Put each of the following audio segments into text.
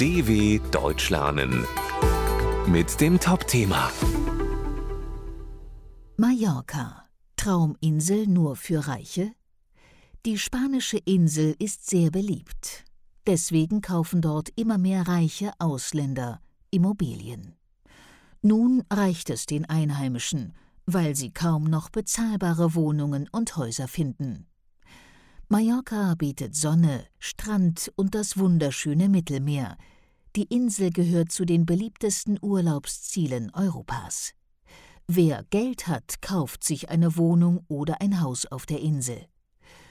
DW Deutsch lernen mit dem Top-Thema Mallorca. Trauminsel nur für Reiche? Die spanische Insel ist sehr beliebt. Deswegen kaufen dort immer mehr reiche Ausländer Immobilien. Nun reicht es den Einheimischen, weil sie kaum noch bezahlbare Wohnungen und Häuser finden. Mallorca bietet Sonne, Strand und das wunderschöne Mittelmeer. Die Insel gehört zu den beliebtesten Urlaubszielen Europas. Wer Geld hat, kauft sich eine Wohnung oder ein Haus auf der Insel.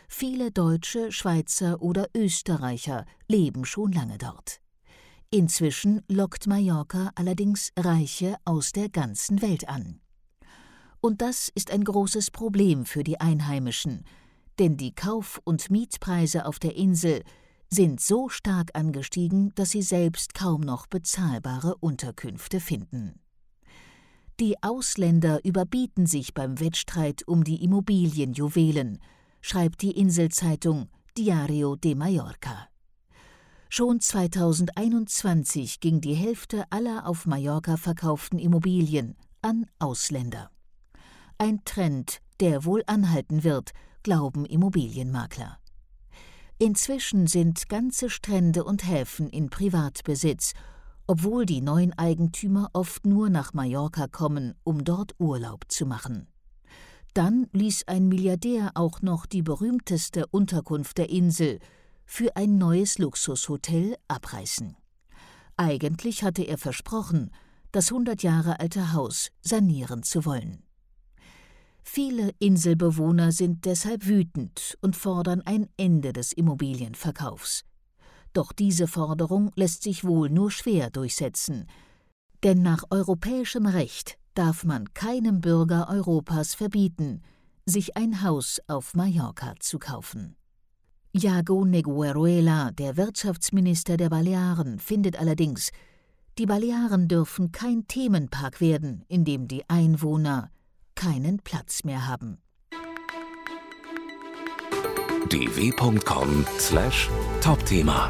Viele Deutsche, Schweizer oder Österreicher leben schon lange dort. Inzwischen lockt Mallorca allerdings Reiche aus der ganzen Welt an. Und das ist ein großes Problem für die Einheimischen, denn die Kauf- und Mietpreise auf der Insel sind so stark angestiegen, dass sie selbst kaum noch bezahlbare Unterkünfte finden. Die Ausländer überbieten sich beim Wettstreit um die Immobilienjuwelen, schreibt die Inselzeitung Diario de Mallorca. Schon 2021 ging die Hälfte aller auf Mallorca verkauften Immobilien an Ausländer. Ein Trend, der wohl anhalten wird, glauben Immobilienmakler. Inzwischen sind ganze Strände und Häfen in Privatbesitz, obwohl die neuen Eigentümer oft nur nach Mallorca kommen, um dort Urlaub zu machen. Dann ließ ein Milliardär auch noch die berühmteste Unterkunft der Insel für ein neues Luxushotel abreißen. Eigentlich hatte er versprochen, das hundert Jahre alte Haus sanieren zu wollen. Viele Inselbewohner sind deshalb wütend und fordern ein Ende des Immobilienverkaufs. Doch diese Forderung lässt sich wohl nur schwer durchsetzen, denn nach europäischem Recht darf man keinem Bürger Europas verbieten, sich ein Haus auf Mallorca zu kaufen. Iago Negueruela, der Wirtschaftsminister der Balearen, findet allerdings, die Balearen dürfen kein Themenpark werden, in dem die Einwohner keinen Platz mehr haben. dw.com/topthema